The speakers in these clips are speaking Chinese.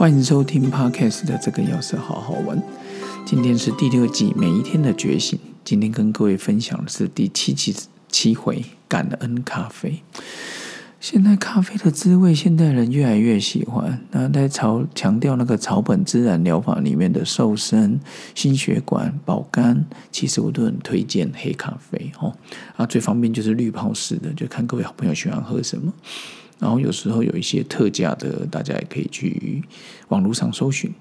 欢迎收听 Podcast 的这个钥匙好好玩。今天是第六季每一天的觉醒。今天跟各位分享的是第七期七回感恩咖啡。现在咖啡的滋味，现代人越来越喜欢。那在草强调那个草本自然疗法里面的瘦身、心血管、保肝，其实我都很推荐黑咖啡哦。啊，最方便就是滤泡式的，就看各位好朋友喜欢喝什么。然后有时候有一些特价的，大家也可以去网络上搜寻。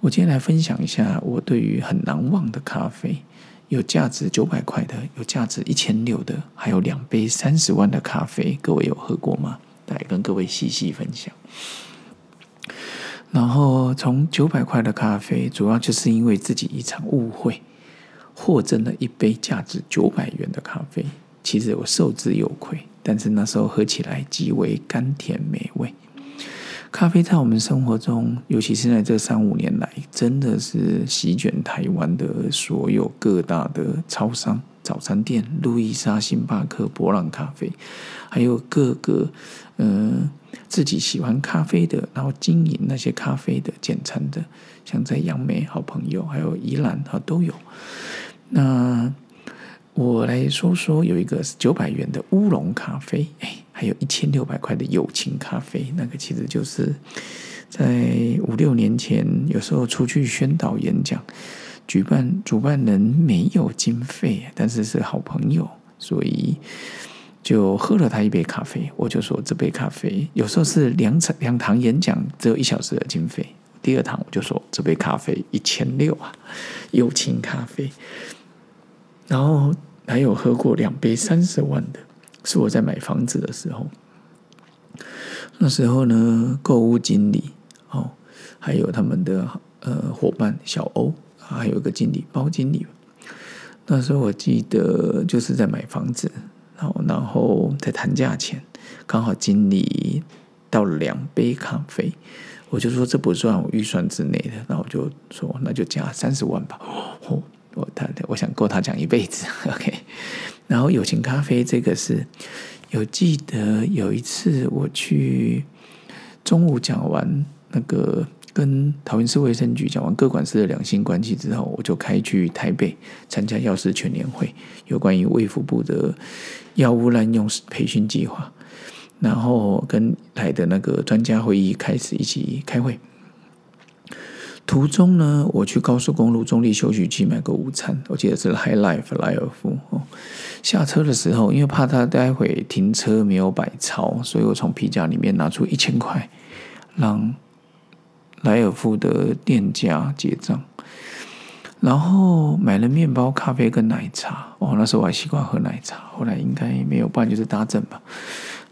我今天来分享一下我对于很难忘的咖啡。有价值九百块的，有价值一千六的，还有两杯三十万的咖啡，各位有喝过吗？来跟各位细细分享。然后从九百块的咖啡，主要就是因为自己一场误会，获赠了一杯价值九百元的咖啡。其实我受之有愧，但是那时候喝起来极为甘甜美味。咖啡在我们生活中，尤其是在这三五年来，真的是席卷台湾的所有各大的超商、早餐店、路易莎、星巴克、博朗咖啡，还有各个嗯自己喜欢咖啡的，然后经营那些咖啡的简餐的，像在杨梅好朋友，还有宜兰啊都有。那我来说说，有一个九百元的乌龙咖啡，哎。还有一千六百块的友情咖啡，那个其实就是在五六年前，有时候出去宣导演讲，举办主办人没有经费，但是是好朋友，所以就喝了他一杯咖啡。我就说这杯咖啡有时候是两场两堂演讲只有一小时的经费，第二堂我就说这杯咖啡一千六啊，友情咖啡。然后还有喝过两杯三十万的。是我在买房子的时候，那时候呢，购物经理哦，还有他们的呃伙伴小欧，还有一个经理包经理。那时候我记得就是在买房子，然后然后在谈价钱，刚好经理倒了两杯咖啡，我就说这不算我预算之内的，然后我就说那就加三十万吧。哦，我他我想够他讲一辈子，OK。然后友情咖啡这个是有记得有一次我去中午讲完那个跟桃园市卫生局讲完各管事的两性关系之后，我就开去台北参加药师全年会，有关于卫福部的药物滥用培训计划，然后跟来的那个专家会议开始一起开会。途中呢，我去高速公路中立休息区买个午餐，我记得是 High Life 莱尔夫哦。下车的时候，因为怕他待会停车没有摆钞，所以我从皮夹里面拿出一千块，让莱尔夫的店家结账，然后买了面包、咖啡跟奶茶。哦，那时候我还习惯喝奶茶，后来应该没有办，就是搭正吧。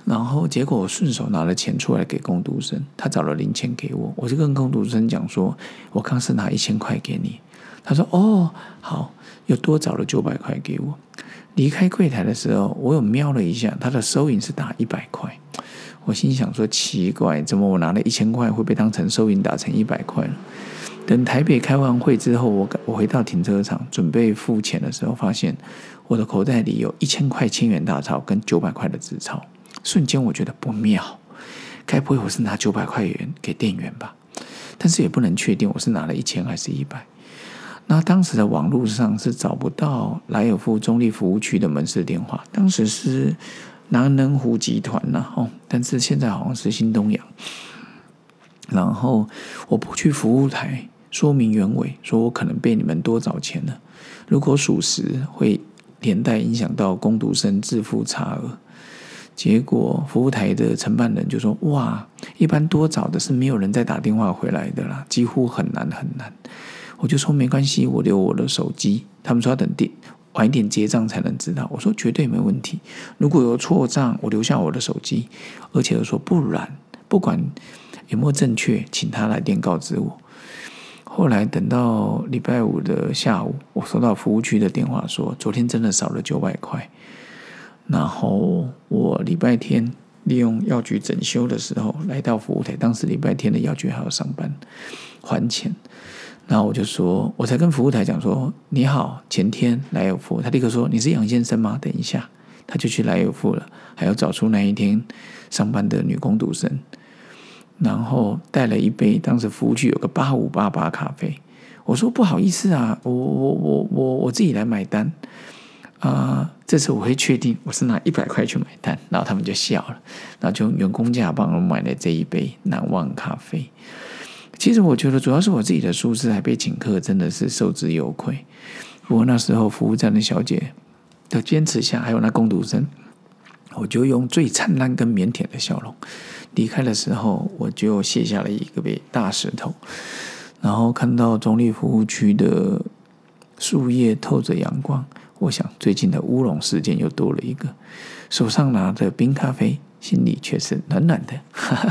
然后结果我顺手拿了钱出来给工读生，他找了零钱给我，我就跟工读生讲说：“我刚是拿一千块给你。”他说：“哦，好，又多找了九百块给我。”离开柜台的时候，我有瞄了一下，他的收银是打一百块。我心想说：“奇怪，怎么我拿了一千块会被当成收银打成一百块了？”等台北开完会之后，我我回到停车场准备付钱的时候，发现我的口袋里有一千块千元大钞跟九百块的纸钞。瞬间我觉得不妙，该不会我是拿九百块元给店员吧？但是也不能确定我是拿了一千还是一百。那当时的网络上是找不到莱尔富中立服务区的门市电话，当时是南能湖集团呐，哦，但是现在好像是新东阳。然后我不去服务台说明原委，说我可能被你们多找钱了，如果属实会连带影响到攻读生自负差额。结果服务台的承办人就说：“哇，一般多找的是没有人再打电话回来的啦，几乎很难很难。”我就说：“没关系，我留我的手机。”他们说要等电晚一点结账才能知道。我说：“绝对没问题。如果有错账，我留下我的手机。”而且我说：“不然，不管有没有正确，请他来电告知我。”后来等到礼拜五的下午，我收到服务区的电话说：“昨天真的少了九百块。”然后我礼拜天利用药局整修的时候来到服务台，当时礼拜天的药局还要上班还钱，然后我就说，我才跟服务台讲说，你好，前天来有付，他立刻说你是杨先生吗？等一下，他就去来有付了，还要找出那一天上班的女工读生，然后带了一杯，当时服务区有个八五八八咖啡，我说不好意思啊，我我我我我自己来买单。啊，这次我会确定我是拿一百块去买单，然后他们就笑了，然后就用员工价帮我买了这一杯难忘咖啡。其实我觉得主要是我自己的舒适，还被请客，真的是受之有愧。不过那时候服务站的小姐的坚持下，还有那工读生，我就用最灿烂跟腼腆的笑容离开的时候，我就卸下了一个被大石头，然后看到中立服务区的树叶透着阳光，我想最近的乌龙事件又多了一个，手上拿着冰咖啡。心里却是暖暖的，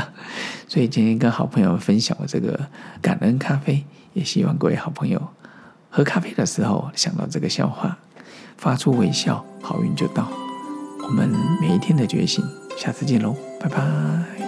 所以今天跟好朋友分享了这个感恩咖啡，也希望各位好朋友喝咖啡的时候想到这个笑话，发出微笑，好运就到。我们每一天的觉醒，下次见喽，拜拜。